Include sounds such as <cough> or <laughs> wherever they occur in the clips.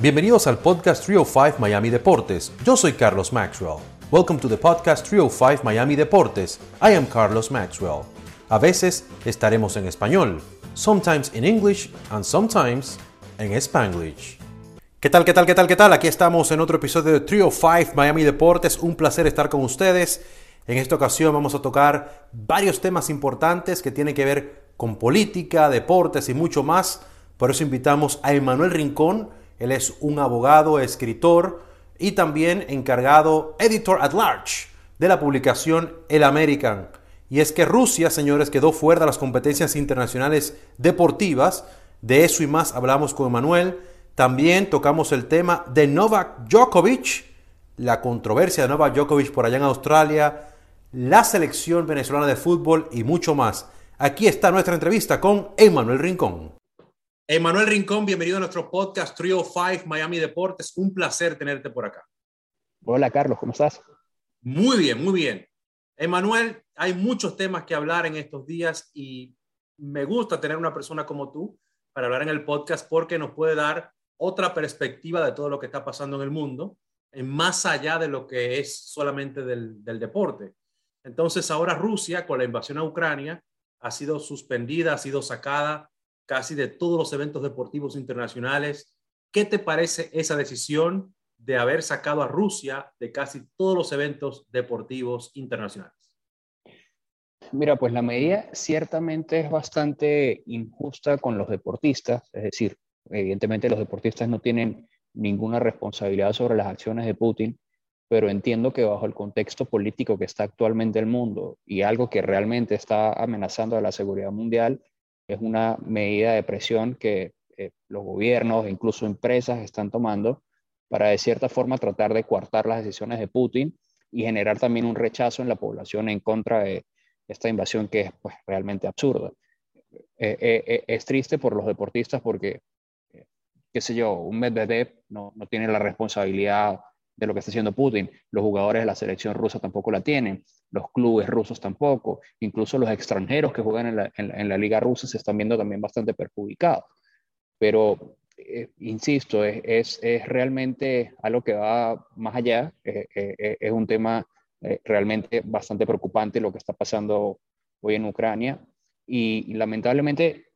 Bienvenidos al podcast 305 Miami Deportes. Yo soy Carlos Maxwell. Welcome to the podcast 305 Miami Deportes. I am Carlos Maxwell. A veces estaremos en español, sometimes in English and sometimes en Spanglish. ¿Qué tal, qué tal, qué tal, qué tal? Aquí estamos en otro episodio de 305 Miami Deportes. Un placer estar con ustedes. En esta ocasión vamos a tocar varios temas importantes que tienen que ver con política, deportes y mucho más. Por eso invitamos a Emanuel Rincón, él es un abogado, escritor y también encargado, editor at large de la publicación El American. Y es que Rusia, señores, quedó fuera de las competencias internacionales deportivas. De eso y más hablamos con Emanuel. También tocamos el tema de Novak Djokovic, la controversia de Novak Djokovic por allá en Australia, la selección venezolana de fútbol y mucho más. Aquí está nuestra entrevista con Emanuel Rincón. Emanuel Rincón, bienvenido a nuestro podcast Trio 5 Miami Deportes. Un placer tenerte por acá. Hola Carlos, ¿cómo estás? Muy bien, muy bien. Emanuel, hay muchos temas que hablar en estos días y me gusta tener una persona como tú para hablar en el podcast porque nos puede dar otra perspectiva de todo lo que está pasando en el mundo, más allá de lo que es solamente del, del deporte. Entonces ahora Rusia, con la invasión a Ucrania, ha sido suspendida, ha sido sacada casi de todos los eventos deportivos internacionales. ¿Qué te parece esa decisión de haber sacado a Rusia de casi todos los eventos deportivos internacionales? Mira, pues la medida ciertamente es bastante injusta con los deportistas, es decir, evidentemente los deportistas no tienen ninguna responsabilidad sobre las acciones de Putin, pero entiendo que bajo el contexto político que está actualmente el mundo y algo que realmente está amenazando a la seguridad mundial, es una medida de presión que eh, los gobiernos e incluso empresas están tomando para de cierta forma tratar de coartar las decisiones de Putin y generar también un rechazo en la población en contra de esta invasión que es pues, realmente absurda. Eh, eh, es triste por los deportistas porque, qué sé yo, un Medvedev no, no tiene la responsabilidad de lo que está haciendo Putin. Los jugadores de la selección rusa tampoco la tienen, los clubes rusos tampoco, incluso los extranjeros que juegan en la, liga rusa se están viendo también bastante perjudicados. Pero, eh, insisto, es, es, realmente algo que va más allá, eh, eh, es un tema realmente bastante preocupante lo que está pasando hoy en Ucrania y lamentablemente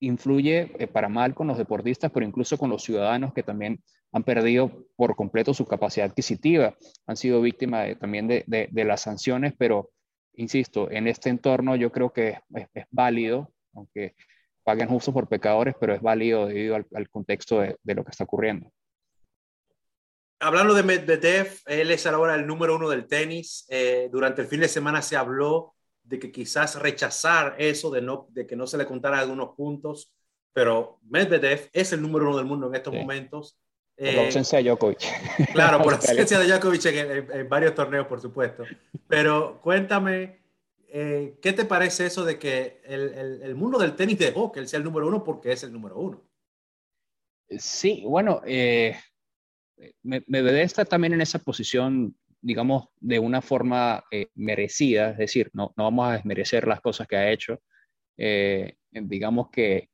influye para mal con los deportistas, pero incluso con los ciudadanos que también han perdido por completo su capacidad adquisitiva, han sido víctimas también de, las sanciones, pero insisto, en este entorno yo creo que es, válido, aunque paguen justo por pecadores, pero es válido debido al, contexto de, lo que está ocurriendo. Hablando de Medvedev, él es ahora el número uno del tenis. Eh, durante el fin de semana se habló de que quizás rechazar eso, de, no, de que no se le contara algunos puntos, pero Medvedev es el número uno del mundo en estos momentos por la eh, ausencia de Djokovic. Claro, por la <laughs> ausencia de Djokovic en, varios torneos, por supuesto. Pero cuéntame, eh, ¿qué te parece eso de que el, el, mundo del tenis dejó que él sea el número uno porque es el número uno? Sí, bueno, eh, me, me está también en esa posición, digamos, de una forma eh, merecida, es decir, no, no vamos a desmerecer las cosas que ha hecho. digamos que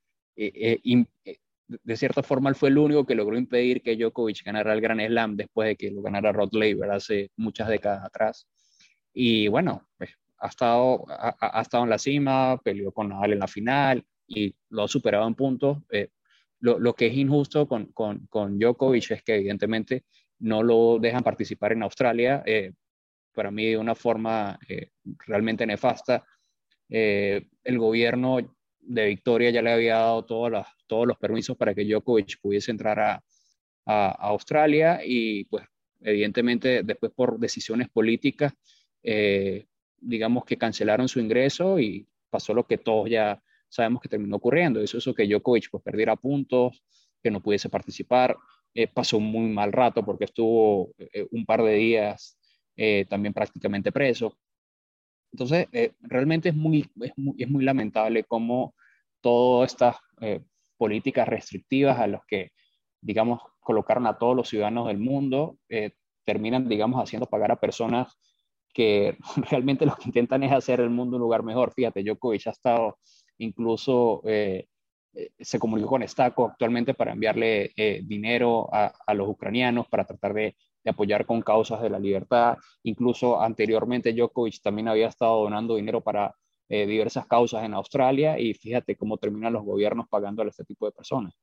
de cierta forma él fue el único que logró impedir que Djokovic ganara el Gran Slam después de que lo ganara Rod Laver hace muchas décadas atrás. Y bueno, pues, ha, estado, ha, estado en la cima, peleó con Nadal en la final y lo ha superado en puntos. Eh, lo, lo, que es injusto con, con, con, Djokovic es que evidentemente no lo dejan participar en Australia, eh, para mí de una forma eh, realmente nefasta. el gobierno de Victoria ya le había dado todos los, todos los permisos para que Djokovic pudiese entrar a, a, Australia y pues evidentemente después por decisiones políticas, eh, digamos que cancelaron su ingreso y pasó lo que todos ya sabemos que terminó ocurriendo. Eso es que Djokovic pues perdiera puntos, que no pudiese participar. Eh, pasó un muy mal rato porque estuvo eh, un par de días también prácticamente preso. Entonces, eh, realmente es muy, es muy, es muy, lamentable cómo todas estas eh, políticas restrictivas a las que, digamos, colocaron a todos los ciudadanos del mundo, eh, terminan, digamos, haciendo pagar a personas que <laughs> realmente lo que intentan es hacer el mundo un lugar mejor. Fíjate, Djokovic ha estado incluso eh, se comunicó con Stako actualmente para enviarle eh, dinero a, a, los ucranianos para tratar de, de, apoyar con causas de la libertad. Incluso anteriormente Djokovic también había estado donando dinero para eh, diversas causas en Australia y fíjate cómo terminan los gobiernos pagando a este tipo de personas.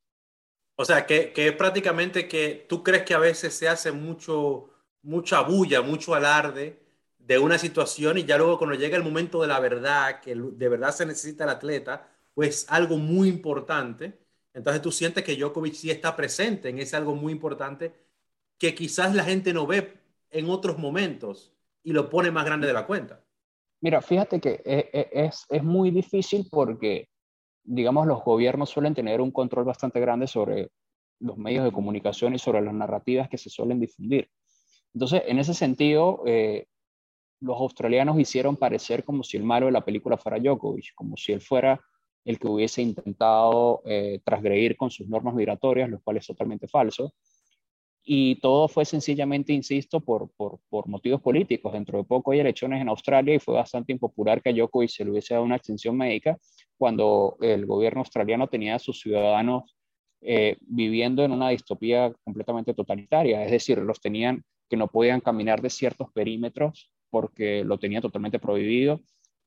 O sea, que, que prácticamente que tú crees que a veces se hace mucho, mucha bulla, mucho alarde de una situación y ya luego cuando llega el momento de la verdad, que de verdad se necesita el atleta, pues algo muy importante. Entonces tú sientes que Djokovic sí está presente en ese algo muy importante que quizás la gente no ve en otros momentos y lo pone más grande de la cuenta. Mira, fíjate que e, e, es, es muy difícil porque, digamos, los gobiernos suelen tener un control bastante grande sobre los medios de comunicación y sobre las narrativas que se suelen difundir. Entonces, en ese sentido, eh, los australianos hicieron parecer como si el malo de la película fuera Djokovic, como si él fuera el que hubiese intentado eh, transgredir con sus normas migratorias, lo cual es totalmente falso. Y todo fue sencillamente, insisto, por, por, por, motivos políticos. Dentro de poco hay elecciones en Australia y fue bastante impopular que a Djokovic se le hubiese dado una extensión médica cuando el gobierno australiano tenía a sus ciudadanos eh, viviendo en una distopía completamente totalitaria. Es decir, los tenían que no podían caminar de ciertos perímetros porque lo tenían totalmente prohibido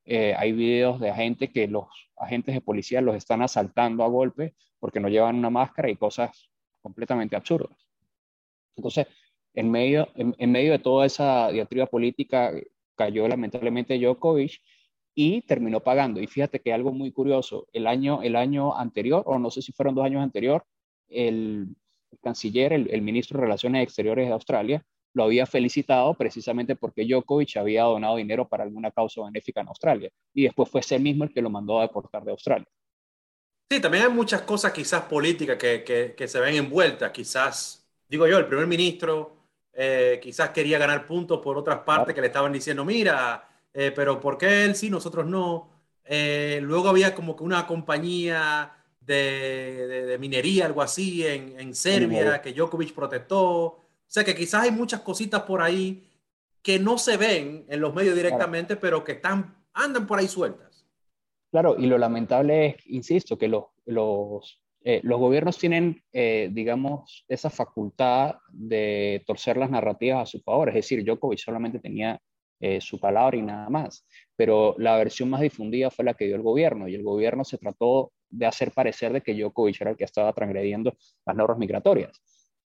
eh, hay videos de gente que los agentes de policía los están asaltando a golpe porque no llevan una máscara y cosas completamente absurdas. Entonces, en medio, en, medio de toda esa diatriba política, cayó lamentablemente Djokovic y terminó pagando. Y fíjate que algo muy curioso, el año, el año anterior, o no sé si fueron dos años anterior, el, canciller, el, el, ministro de Relaciones Exteriores de Australia, lo había felicitado precisamente porque Djokovic había donado dinero para alguna causa benéfica en Australia. Y después fue ese mismo el que lo mandó a deportar de Australia. Sí, también hay muchas cosas quizás políticas que, que, se ven envueltas. Quizás, digo yo, el primer ministro eh, quizás quería ganar puntos por otras partes que le estaban diciendo, mira, eh, pero ¿por qué él sí, nosotros no? Eh, luego había como que una compañía de, de, de minería, algo así, en, en Serbia, que Djokovic protestó. O sea que quizás hay muchas cositas por ahí que no se ven en los medios directamente, pero que están, andan por ahí sueltas. Claro, y lo lamentable es, insisto, que los, los, eh, los gobiernos tienen, eh, digamos, esa facultad de torcer las narrativas a su favor. Es decir, Djokovic solamente tenía eh, su palabra y nada más. Pero la versión más difundida fue la que dio el gobierno y el gobierno se trató de hacer parecer de que Djokovic era el que estaba transgrediendo las normas migratorias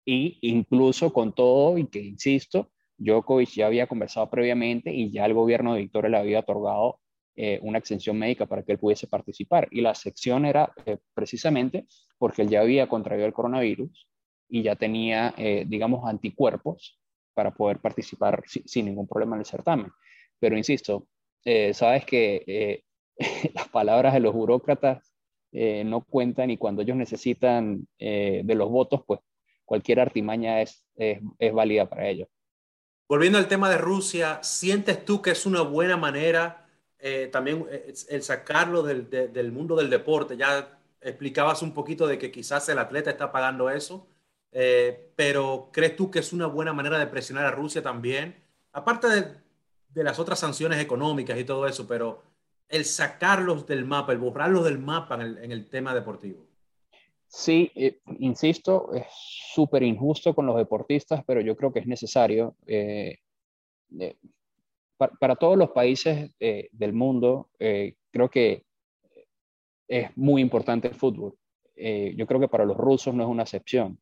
y incluso con todo, y que insisto, Djokovic ya había conversado previamente y ya el gobierno de Victoria le había otorgado eh, una exención médica para que él pudiese participar. Y la sección era eh, precisamente porque él ya había contraído el coronavirus y ya tenía, eh, digamos, anticuerpos para poder participar sin ningún problema en el certamen. Pero insisto, sabes que <laughs> las palabras de los burócratas no cuentan y cuando ellos necesitan de los votos, pues cualquier artimaña es, es, válida para ellos. Volviendo al tema de Rusia, ¿sientes tú que es una buena manera eh, también eh, el sacarlo del, del, mundo del deporte? Ya explicabas un poquito de que quizás el atleta está pagando eso, eh, pero ¿crees tú que es una buena manera de presionar a Rusia también? Aparte de, de las otras sanciones económicas y todo eso, pero el sacarlos del mapa, el borrarlos del mapa en el, en el tema deportivo. Sí, eh, insisto, es súper injusto con los deportistas, pero yo creo que es necesario. Eh, eh, para, todos los países del mundo, creo que es muy importante el fútbol. yo creo que para los rusos no es una excepción.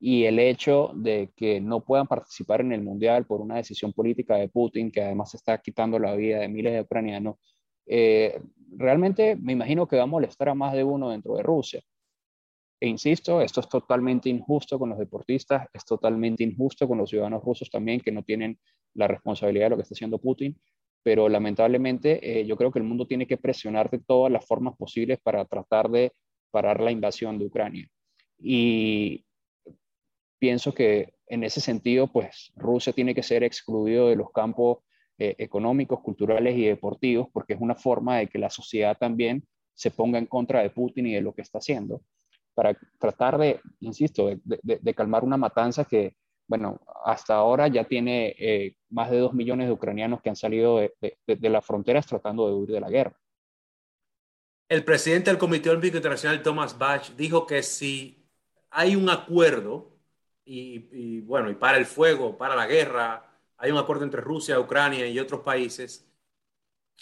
Y el hecho de que no puedan participar en el Mundial por una decisión política de Putin, que además está quitando la vida de miles de ucranianos, realmente me imagino que va a molestar a más de uno dentro de Rusia. E insisto, esto es totalmente injusto con los deportistas, es totalmente injusto con los ciudadanos rusos también que no tienen la responsabilidad de lo que está haciendo Putin, pero lamentablemente eh, yo creo que el mundo tiene que presionar de todas las formas posibles para tratar de parar la invasión de Ucrania. Y pienso que en ese sentido, pues Rusia tiene que ser excluido de los campos eh, económicos, culturales y deportivos, porque es una forma de que la sociedad también se ponga en contra de Putin y de lo que está haciendo para tratar de, insisto, de, calmar una matanza que, bueno, hasta ahora ya tiene eh, más de dos millones de ucranianos que han salido de, las fronteras tratando de huir de la guerra. El presidente del Comité Olímpico Internacional, Thomas Bach, dijo que si hay un acuerdo y, bueno, y para el fuego, para la guerra, hay un acuerdo entre Rusia, Ucrania y otros países,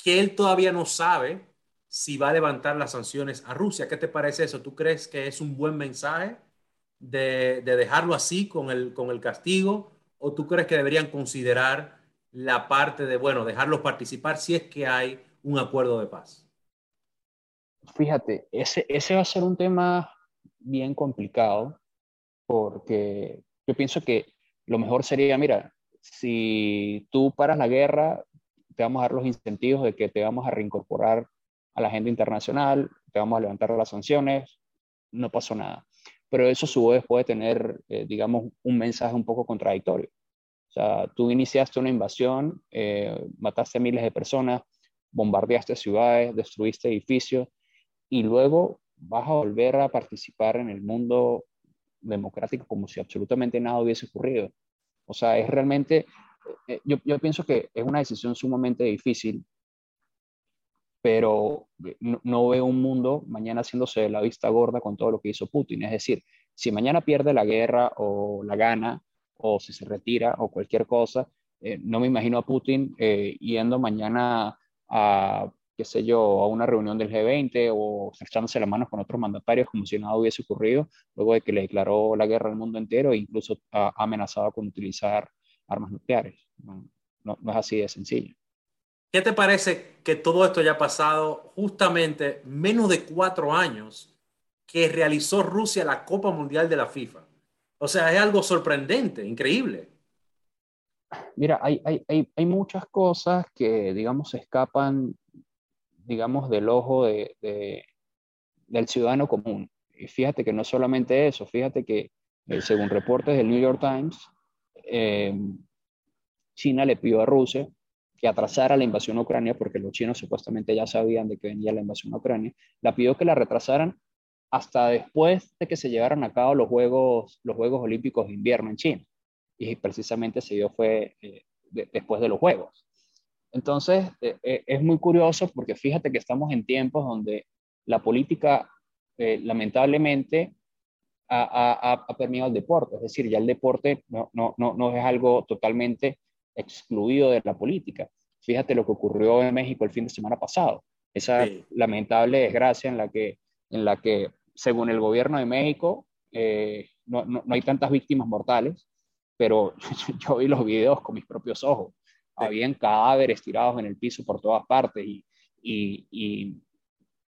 que él todavía no sabe si va a levantar las sanciones a Rusia. ¿Qué te parece eso? ¿Tú crees que es un buen mensaje de, dejarlo así con el, con el castigo? ¿O tú crees que deberían considerar la parte de, bueno, dejarlos participar si es que hay un acuerdo de paz? Fíjate, ese, ese va a ser un tema bien complicado porque yo pienso que lo mejor sería, mira, si tú paras la guerra, te vamos a dar los incentivos de que te vamos a reincorporar a la agenda internacional, te vamos a levantar las sanciones, no pasó nada. Pero eso su vez puede tener, eh, digamos, un mensaje un poco contradictorio. O sea, tú iniciaste una invasión, eh, mataste a miles de personas, bombardeaste ciudades, destruiste edificios, y luego vas a volver a participar en el mundo democrático como si absolutamente nada hubiese ocurrido. O sea, es realmente, eh, yo pienso que es una decisión sumamente difícil, pero no, veo un mundo mañana haciéndose la vista gorda con todo lo que hizo Putin. Es decir, si mañana pierde la guerra o la gana, o si se retira o cualquier cosa, eh, no me imagino a Putin yendo mañana a qué sé yo, a una reunión del G20 o echándose las manos con otros mandatarios como si nada hubiese ocurrido, luego de que le declaró la guerra al mundo entero e incluso ha amenazado con utilizar armas nucleares. No, no, es así de sencillo. ¿Qué te parece que todo esto haya pasado justamente menos de cuatro años que realizó Rusia la Copa Mundial de la FIFA? O sea, es algo sorprendente, increíble. Mira, hay, hay, hay, hay muchas cosas que, digamos, escapan digamos, del ojo de, del ciudadano común. Y fíjate que no solamente eso, fíjate que eh, según reportes del New York Times, eh, China le pidió a Rusia que atrasara la invasión a Ucrania, porque los chinos supuestamente ya sabían de que venía la invasión a Ucrania, la pidió que la retrasaran hasta después de que se llevaran a cabo los Juegos, los Juegos Olímpicos de Invierno en China. Y precisamente se dio fue eh, después de los Juegos. Entonces, eh, eh, es muy curioso porque fíjate que estamos en tiempos donde la política, lamentablemente, ha, ha, permeado el deporte. Es decir, ya el deporte no, no, no, no es algo totalmente excluido de la política. Fíjate lo que ocurrió en México el fin de semana pasado. Esa lamentable desgracia en la que, en la que, según el gobierno de México, no, no, no, hay tantas víctimas mortales, pero <laughs> yo vi los videos con mis propios ojos habían cadáveres tirados en el piso por todas partes y, y,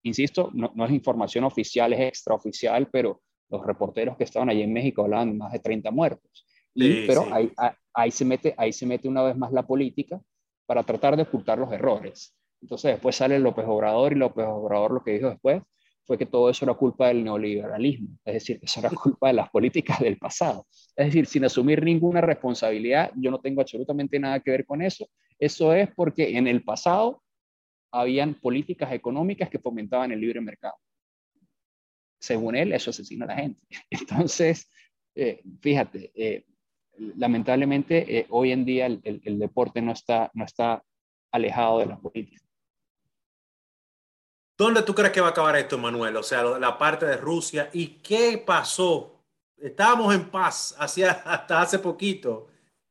insisto, no, es información oficial, es extraoficial, pero los reporteros que estaban allí en México hablaban de más de 30 muertos. pero Ahí, ahí, se mete, ahí se mete una vez más la política para tratar de ocultar los errores. Entonces después sale López Obrador y López Obrador lo que dijo después fue que todo eso era culpa del neoliberalismo, es decir, que eso era culpa de las políticas del pasado. Es decir, sin asumir ninguna responsabilidad, yo no tengo absolutamente nada que ver con eso. Eso es porque en el pasado habían políticas económicas que fomentaban el libre mercado. Según él, eso asesina a la gente. <laughs> Entonces, eh, fíjate, eh, lamentablemente eh, hoy en día el, el, deporte no está, no está alejado de la política. ¿Dónde tú crees que va a acabar esto, Manuel? O sea, la parte de Rusia. ¿Y qué pasó? Estábamos en paz hacia, hasta hace poquito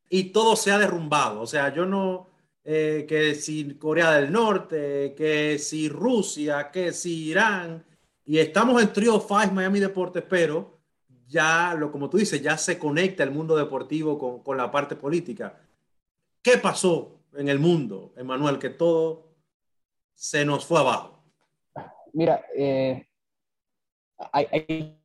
y todo se ha derrumbado. O sea, yo no, eh, que si Corea del Norte, que si Rusia, que si Irán. Y estamos en Trio 5 Miami Deportes, pero ya, lo, como tú dices, ya se conecta el mundo deportivo con, con la parte política. ¿Qué pasó en el mundo, Emanuel, que todo se nos fue abajo? Mira, eh, hay,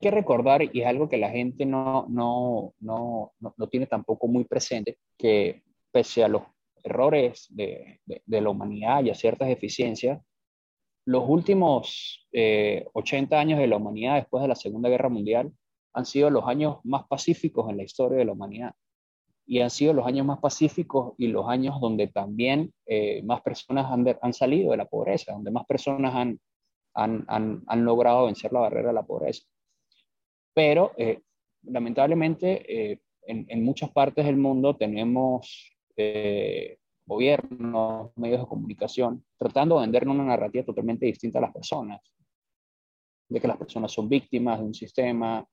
que recordar, y es algo que la gente no, no, no, no, tiene tampoco muy presente, que pese a los errores de, de, la humanidad y a ciertas deficiencias, los últimos 80 eh, años de la humanidad después de la Segunda Guerra Mundial han sido los años más pacíficos en la historia de la humanidad y han sido los años más pacíficos y los años donde también eh, más personas han, han, salido de la pobreza, donde más personas han, han, han, logrado vencer la barrera de la pobreza. Pero eh, lamentablemente eh, en, en, muchas partes del mundo tenemos gobiernos, medios de comunicación, tratando de vender una narrativa totalmente distinta a las personas, de que las personas son víctimas de un sistema,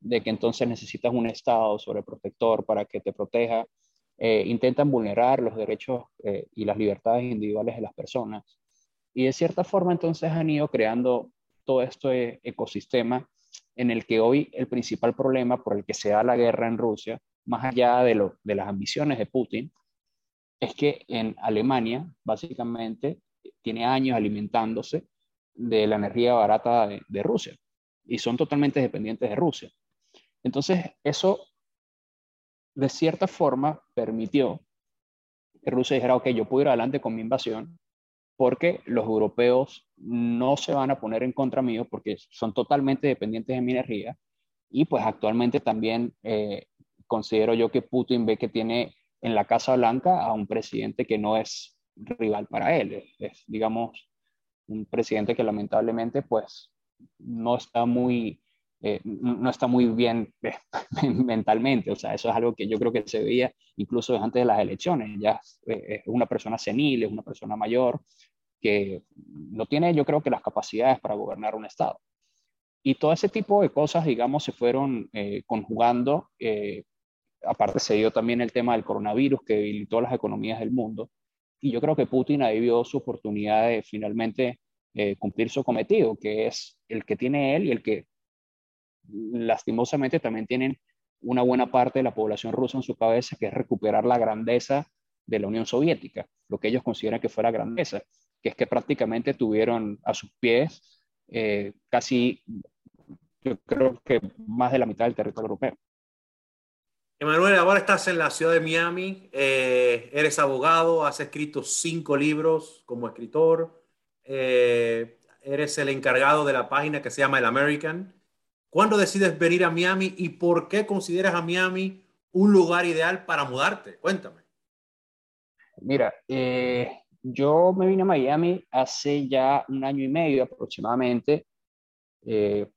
de que entonces necesitas un Estado sobreprotector para que te proteja. Eh, intentan vulnerar los derechos eh, y las libertades individuales de las personas. Y de cierta forma entonces han ido creando todo este ecosistema en el que hoy el principal problema por el que se da la guerra en Rusia, más allá de, lo, de las ambiciones de Putin, es que en Alemania básicamente tiene años alimentándose de la energía barata de, Rusia y son totalmente dependientes de Rusia. Entonces, eso de cierta forma permitió que Rusia dijera, ok, yo puedo ir adelante con mi invasión porque los europeos no se van a poner en contra mío porque son totalmente dependientes de mi energía y pues actualmente también eh, considero yo que Putin ve que tiene en la Casa Blanca a un presidente que no es rival para él, es, digamos un presidente que lamentablemente pues no está muy eh, no está muy bien eh, <laughs> mentalmente, o sea, eso es algo que yo creo que se veía incluso antes de las elecciones, ya eh, es una persona senil, es una persona mayor, que no tiene yo creo que las capacidades para gobernar un Estado. Y todo ese tipo de cosas, digamos, se fueron conjugando, aparte se dio también el tema del coronavirus que debilitó las economías del mundo, y yo creo que Putin ha vivido su oportunidad de finalmente cumplir su cometido, que es el que tiene él y el que lastimosamente también tienen una buena parte de la población rusa en su cabeza, que es recuperar la grandeza de la Unión Soviética, lo que ellos consideran que fuera grandeza, que es que prácticamente tuvieron a sus pies eh, casi, yo creo que más de la mitad del territorio europeo. Emanuel, ahora estás en la ciudad de Miami, eh, eres abogado, has escrito cinco libros como escritor, eh, eres el encargado de la página que se llama El American. ¿Cuándo decides venir a Miami y por qué consideras a Miami un lugar ideal para mudarte? Cuéntame. Mira, eh, yo me vine a Miami hace ya un año y medio aproximadamente. Eh,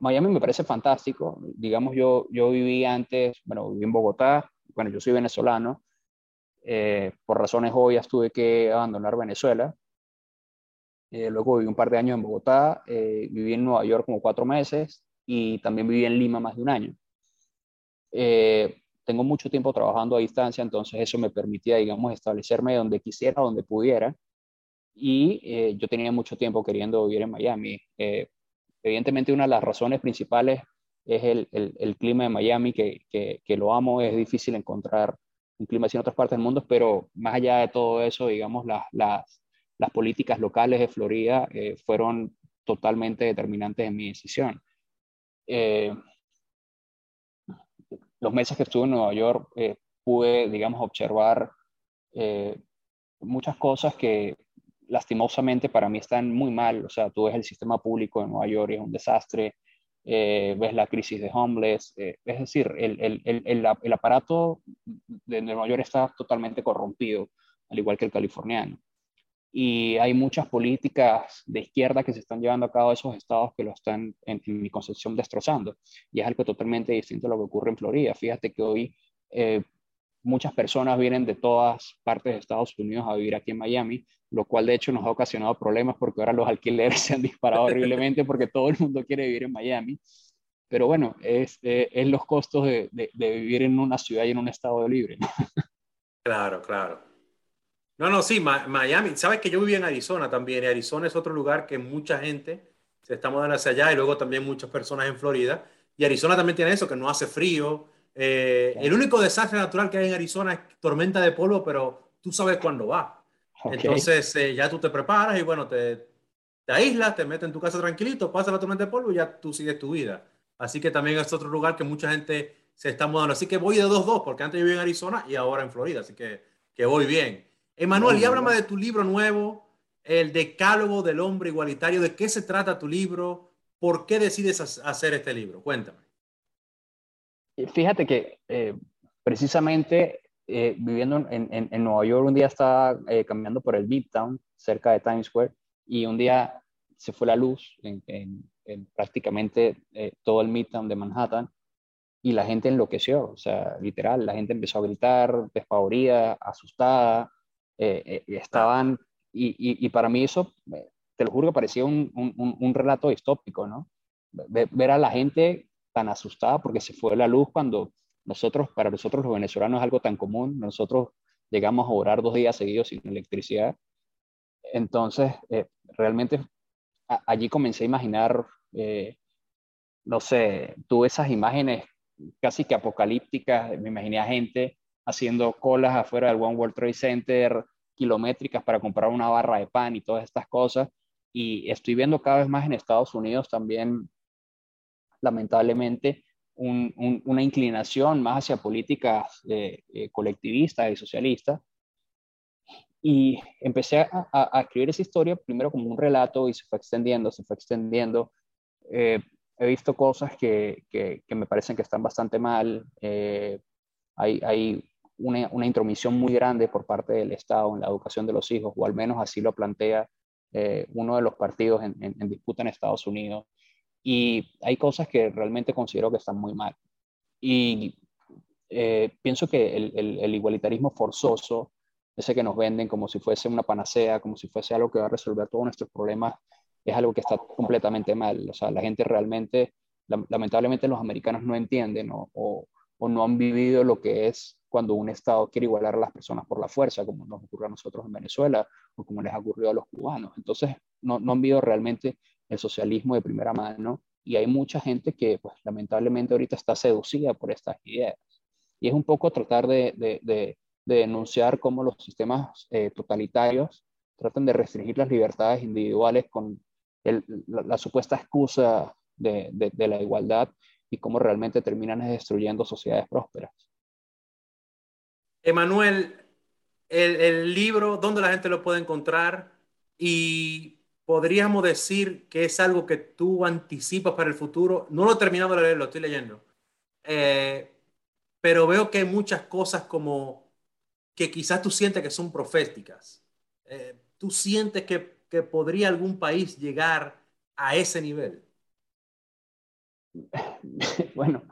Miami me parece fantástico. Digamos, yo, yo viví antes, bueno, viví en Bogotá. Bueno, yo soy venezolano. Eh, por razones obvias tuve que abandonar Venezuela eh, luego viví un par de años en Bogotá, eh, viví en Nueva York como cuatro meses y también viví en Lima más de un año. Eh, tengo mucho tiempo trabajando a distancia, entonces eso me permitía, digamos, establecerme donde quisiera, donde pudiera. Y yo tenía mucho tiempo queriendo vivir en Miami. evidentemente, una de las razones principales es el, el, clima de Miami, que, que, lo amo. Es difícil encontrar un clima así en otras partes del mundo, pero más allá de todo eso, digamos, las, las las políticas locales de Florida eh, fueron totalmente determinantes en mi decisión. Eh, los meses que estuve en Nueva York eh, pude, digamos, observar muchas cosas que lastimosamente para mí están muy mal. O sea, tú ves el sistema público de Nueva York es un desastre, ves la crisis de homeless, es decir, el, el, el, el, aparato de Nueva York está totalmente corrompido, al igual que el californiano y hay muchas políticas de izquierda que se están llevando a cabo en esos estados que lo están, en, mi concepción, destrozando. Y es algo totalmente distinto a lo que ocurre en Florida. Fíjate que hoy eh, muchas personas vienen de todas partes de Estados Unidos a vivir aquí en Miami, lo cual de hecho nos ha ocasionado problemas porque ahora los alquileres <laughs> se han disparado horriblemente porque todo el mundo quiere vivir en Miami. Pero bueno, es, eh, es los costos de, de, de, vivir en una ciudad y en un estado libre. Claro, claro. No, no, sí, Miami. Sabes que yo viví en Arizona también. Y Arizona es otro lugar que mucha gente se está mudando hacia allá y luego también muchas personas en Florida. Y Arizona también tiene eso, que no hace frío. Eh, el único desastre natural que hay en Arizona es tormenta de polvo, pero tú sabes cuándo va. Entonces eh, ya tú te preparas y bueno, te, te aíslas, te metes en tu casa tranquilito, pasa la tormenta de polvo y ya tú sigues tu vida. Así que también es otro lugar que mucha gente se está mudando. Así que voy de dos dos, porque antes yo vivía en Arizona y ahora en Florida. Así que, que voy bien. Emanuel, y háblame de tu libro nuevo, El Decálogo del Hombre Igualitario. ¿De qué se trata tu libro? ¿Por qué decides hacer este libro? Cuéntame. Fíjate que eh, precisamente eh, viviendo en, Nueva York, un día estaba eh, caminando por el Midtown, cerca de Times Square, y un día se fue la luz en, prácticamente todo el Midtown de Manhattan. y la gente enloqueció, o sea, literal, la gente empezó a gritar, despavorida, asustada, eh, estaban, y, y, para mí eso, te lo juro que parecía un, un, un relato distópico, ¿no? Ver, a la gente tan asustada porque se fue la luz cuando nosotros, para nosotros los venezolanos es algo tan común, nosotros llegamos a orar dos días seguidos sin electricidad. Entonces, eh, realmente allí comencé a imaginar, eh, no sé, tuve esas imágenes casi que apocalípticas, me imaginé a gente haciendo colas afuera del One World Trade Center, kilométricas para comprar una barra de pan y todas estas cosas. Y estoy viendo cada vez más en Estados Unidos también, lamentablemente, una inclinación más hacia políticas eh, eh, colectivistas y socialistas. Y empecé a, escribir esa historia primero como un relato y se fue extendiendo, se fue extendiendo. Eh, he visto cosas que, que, me parecen que están bastante mal. hay, hay una, una, intromisión muy grande por parte del Estado en la educación de los hijos, o al menos así lo plantea uno de los partidos en, en disputa en Estados Unidos. Y hay cosas que realmente considero que están muy mal. Y eh, pienso que el, igualitarismo forzoso, ese que nos venden como si fuese una panacea, como si fuese algo que va a resolver todos nuestros problemas, es algo que está completamente mal. O sea, la gente realmente, lamentablemente los americanos no entienden o, o, no han vivido lo que es cuando un Estado quiere igualar a las personas por la fuerza, como nos ocurre a nosotros en Venezuela o como les ha ocurrido a los cubanos. Entonces, no, no han vivido realmente el socialismo de primera mano y hay mucha gente que pues lamentablemente ahorita está seducida por estas ideas. Y es un poco tratar de, de, denunciar cómo los sistemas eh, totalitarios tratan de restringir las libertades individuales con la, supuesta excusa de, la igualdad y cómo realmente terminan destruyendo sociedades prósperas. Emanuel, el, libro, ¿dónde la gente lo puede encontrar? Y podríamos decir que es algo que tú anticipas para el futuro. No lo he terminado de leer, lo estoy leyendo. Eh, pero veo que hay muchas cosas como que quizás tú sientes que son proféticas. Eh, ¿Tú sientes que, podría algún país llegar a ese nivel? <laughs> Bueno,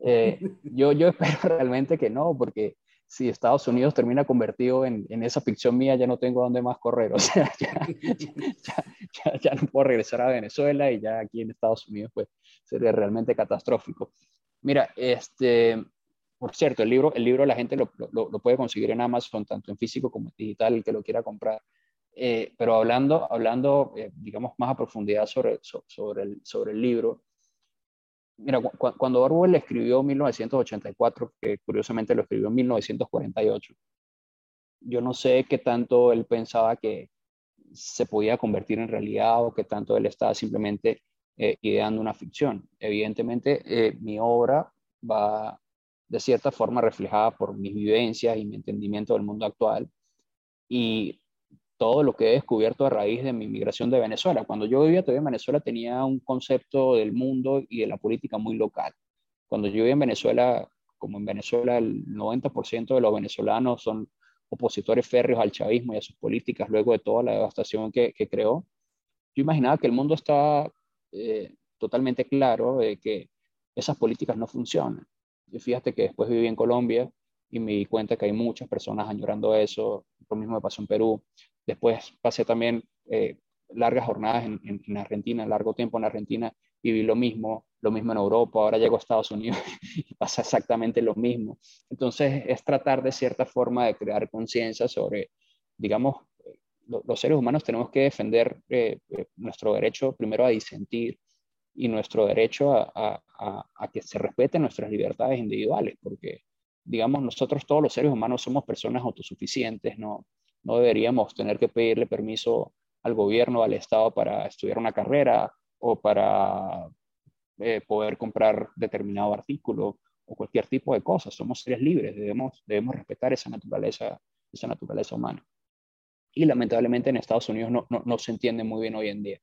eh, yo, yo <laughs> espero realmente que no, porque si Estados Unidos termina convertido en, en, esa ficción mía, ya no tengo dónde más correr. <laughs> O sea, ya, ya, no puedo regresar a Venezuela y ya aquí en Estados Unidos pues sería realmente catastrófico. Mira, este, por cierto, el libro, el libro la gente lo, lo, lo puede conseguir en Amazon, tanto en físico como en digital, el que lo quiera comprar. Eh, pero hablando, hablando eh, digamos, más a profundidad sobre, sobre, el, sobre el libro, Mira, cuando Orwell escribió 1984, que curiosamente lo escribió en 1948, yo no sé qué tanto él pensaba que se podía convertir en realidad o qué tanto él estaba simplemente eh, ideando una ficción. Evidentemente, eh, mi obra va de cierta forma reflejada por mis vivencias y mi entendimiento del mundo actual. Y todo lo que he descubierto a raíz de mi migración de Venezuela. Cuando yo vivía todavía en Venezuela tenía un concepto del mundo y de la política muy local. Cuando yo vivía en Venezuela, como en Venezuela el 90% de los venezolanos son opositores férreos al chavismo y a sus políticas luego de toda la devastación que, creó, yo imaginaba que el mundo estaba eh, totalmente claro de que esas políticas no funcionan. Y fíjate que después viví en Colombia y me di cuenta que hay muchas personas añorando eso. Lo mismo me pasó en Perú. Después pasé también eh, largas jornadas en, en, Argentina, largo tiempo en Argentina, y vi lo mismo, lo mismo en Europa, ahora llego a Estados Unidos <laughs> y pasa exactamente lo mismo. Entonces es tratar de cierta forma de crear conciencia sobre, digamos, los seres humanos tenemos que defender eh, eh, nuestro derecho primero a disentir y nuestro derecho a, a, a, que se respeten nuestras libertades individuales, porque, digamos, nosotros todos los seres humanos somos personas autosuficientes, ¿no? No deberíamos tener que pedirle permiso al gobierno, al Estado para estudiar una carrera o para eh, poder comprar determinado artículo o cualquier tipo de cosa. Somos seres libres, debemos, debemos respetar esa naturaleza, esa naturaleza humana. Y lamentablemente en Estados Unidos no, no, no se entiende muy bien hoy en día.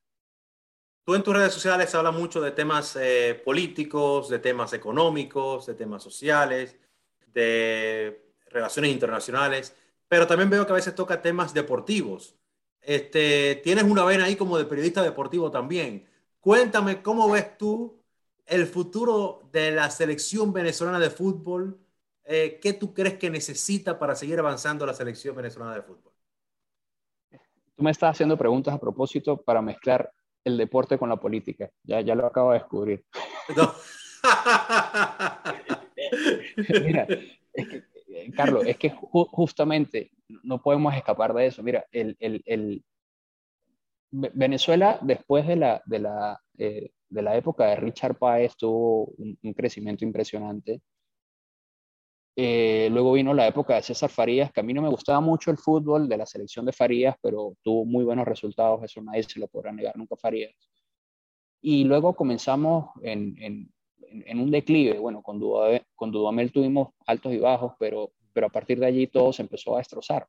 Tú en tus redes sociales hablas mucho de temas eh, políticos, de temas económicos, de temas sociales, de relaciones internacionales pero también veo que a veces toca temas deportivos. Este, tienes una vena ahí como de periodista deportivo también. Cuéntame cómo ves tú el futuro de la selección venezolana de fútbol, eh, ¿qué tú crees que necesita para seguir avanzando la selección venezolana de fútbol? Tú me estás haciendo preguntas a propósito para mezclar el deporte con la política. Ya, ya lo acabo de descubrir. <laughs> Mira, es que, Carlos, es que justamente no podemos escapar de eso. Mira, el, el, el Venezuela, después de la, de, la, eh, de la época de Richard Páez, tuvo un, crecimiento impresionante. Eh, luego vino la época de César Farías, que a mí no me gustaba mucho el fútbol de la selección de Farías, pero tuvo muy buenos resultados, eso nadie se lo podrá negar nunca Farías. Y luego comenzamos en, en, en un declive, bueno, con Dudamel, con Dudamel tuvimos altos y bajos, pero, pero a partir de allí todo se empezó a destrozar.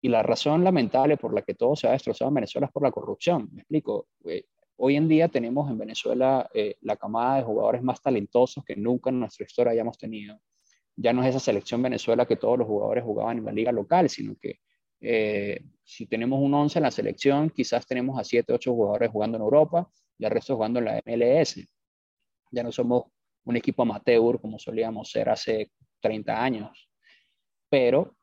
Y la razón lamentable por la que todo se ha destrozado en Venezuela es por la corrupción. Me explico. Eh, hoy en día tenemos en Venezuela eh, la camada de jugadores más talentosos que nunca en nuestra historia hayamos tenido. Ya no es esa selección Venezuela que todos los jugadores jugaban en la liga local, sino que eh, si tenemos un 11 en la selección, quizás tenemos a 7, 8 jugadores jugando en Europa y el resto jugando en la MLS. Ya no somos un equipo amateur como solíamos ser hace 30 años. Pero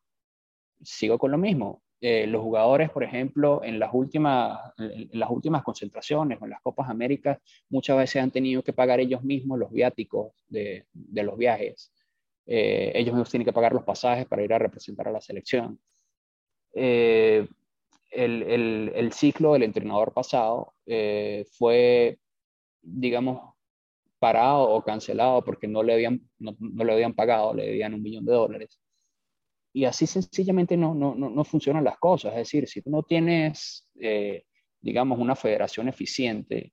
sigo con lo mismo. Eh, los jugadores, por ejemplo, en las, últimas, en las últimas concentraciones o en las Copas Américas, muchas veces han tenido que pagar ellos mismos los viáticos de, de los viajes. Eh, ellos mismos tienen que pagar los pasajes para ir a representar a la selección. Eh, el, el, el, ciclo del entrenador pasado fue, digamos, parado o cancelado porque no le habían, no, no le habían pagado, le debían un millón de dólares y así sencillamente no, no, no, funcionan las cosas. Es decir, si tú no tienes, eh, digamos, una federación eficiente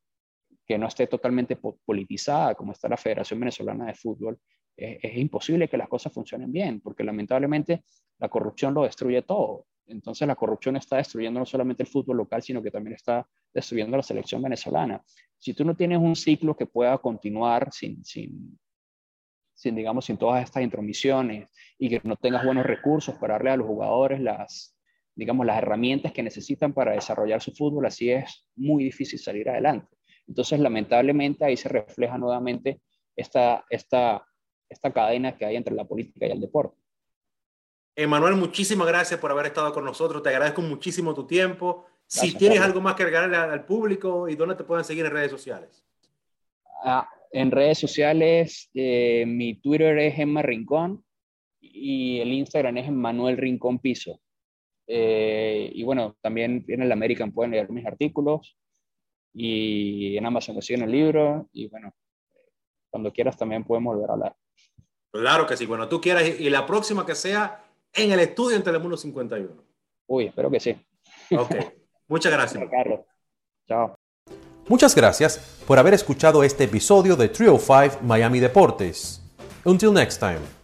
que no esté totalmente politizada como está la Federación Venezolana de Fútbol, es imposible que las cosas funcionen bien, porque lamentablemente la corrupción lo destruye todo. Entonces la corrupción está destruyendo no solamente el fútbol local, sino que también está destruyendo la selección venezolana. Si tú no tienes un ciclo que pueda continuar sin, sin, sin, digamos, sin todas estas intromisiones y que no tengas buenos recursos para darle a los jugadores las, digamos, las herramientas que necesitan para desarrollar su fútbol, así es muy difícil salir adelante. Entonces, lamentablemente, ahí se refleja nuevamente esta, esta, esta cadena que hay entre la política y el deporte. Emanuel, muchísimas gracias por haber estado con nosotros. Te agradezco muchísimo tu tiempo. si tienes algo más que agregarle al público y dónde te pueden seguir en redes sociales. Ah, en redes sociales, eh, mi Twitter es Emma Rincón y el Instagram es Manuel Rincón Piso. Eh, y bueno, también en el American pueden leer mis artículos y en Amazon consiguen el libro y bueno, cuando quieras también podemos volver a hablar. Claro que sí, bueno, tú quieras y la próxima que sea en el estudio en Telemundo 51. Uy, espero que sí. Ok, muchas gracias. Carlos. Chao. Muchas gracias por haber escuchado este episodio de Trio 5 Miami Deportes. Until next time.